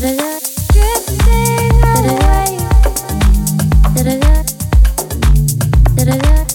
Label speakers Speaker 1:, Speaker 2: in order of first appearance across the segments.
Speaker 1: da da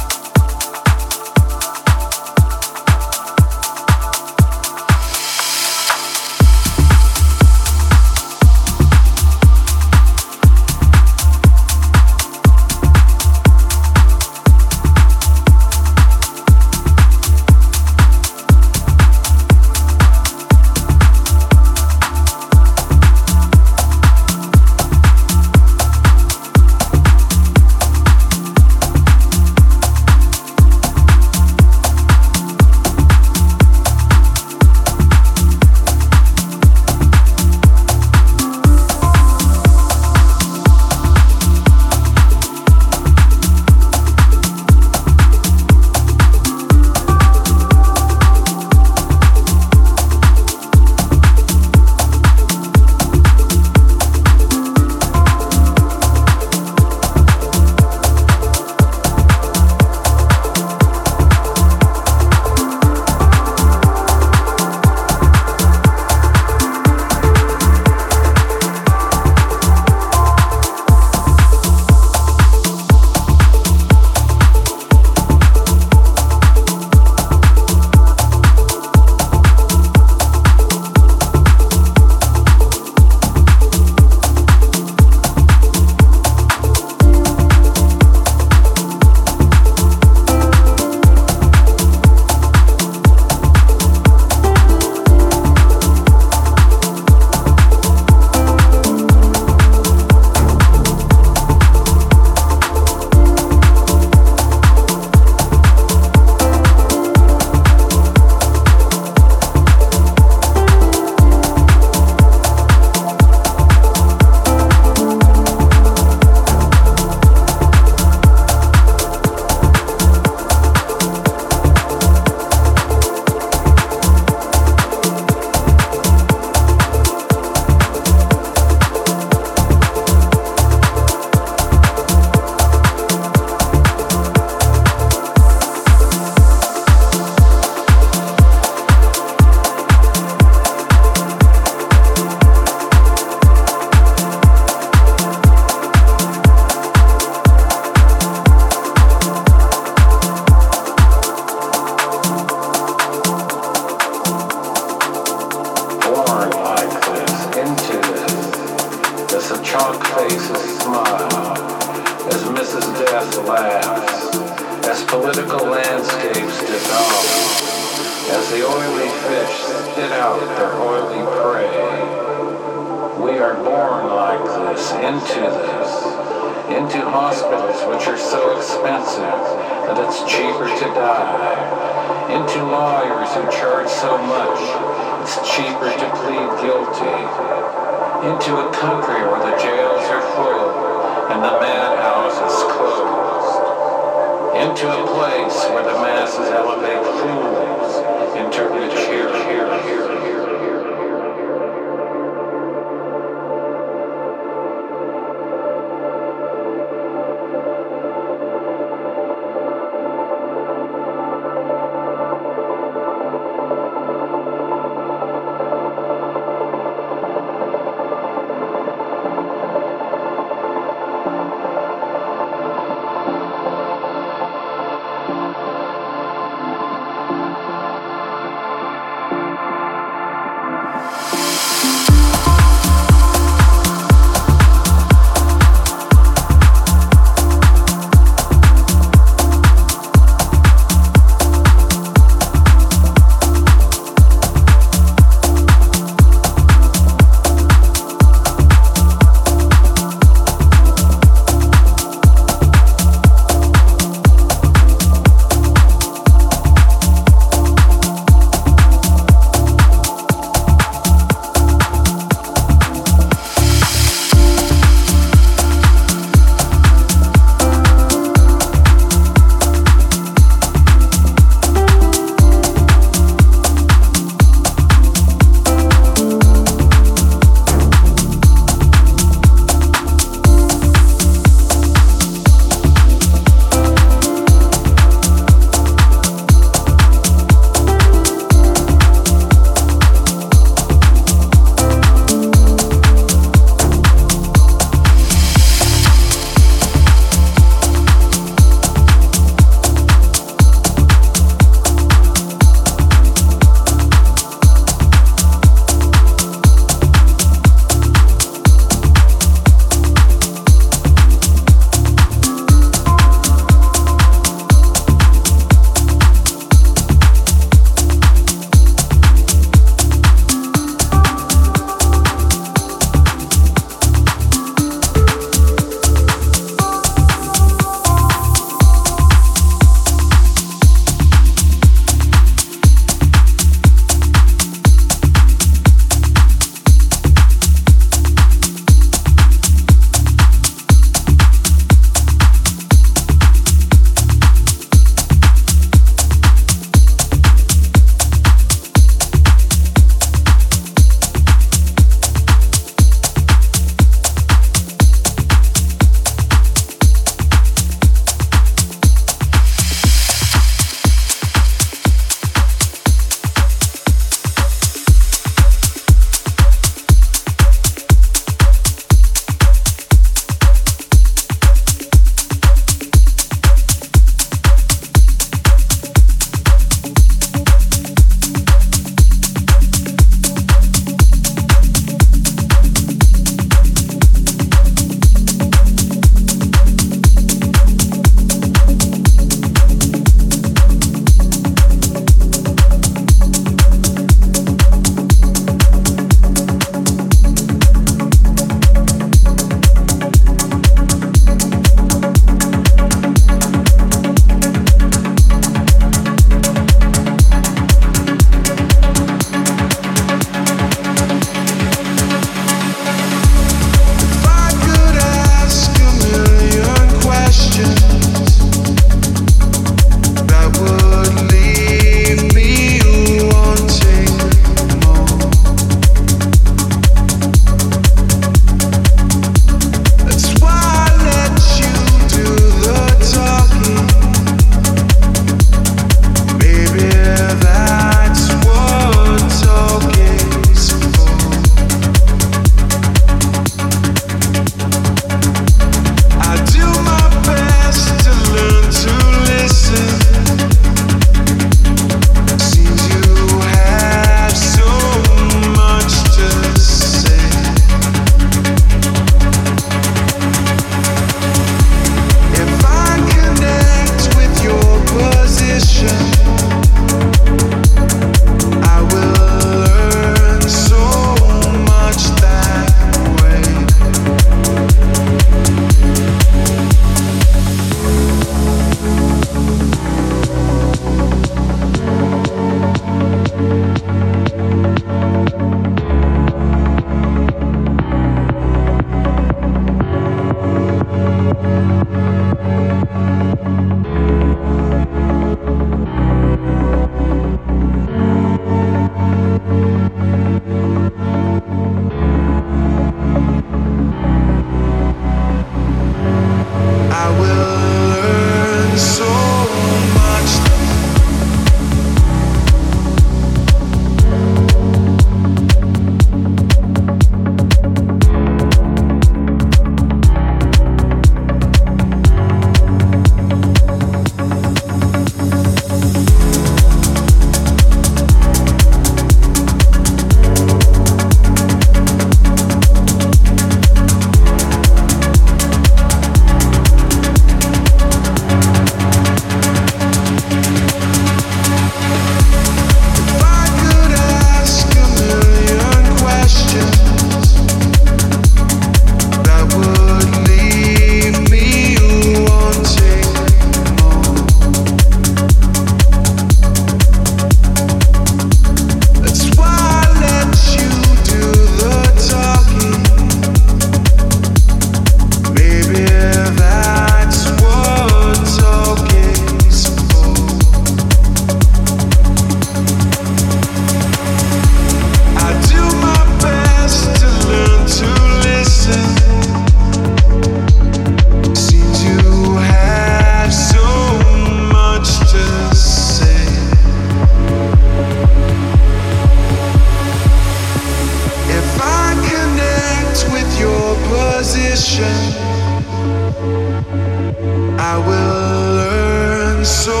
Speaker 1: I will learn so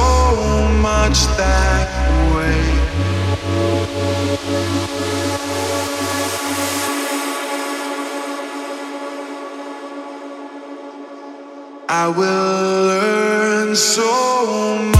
Speaker 1: much that way.
Speaker 2: I will learn so much.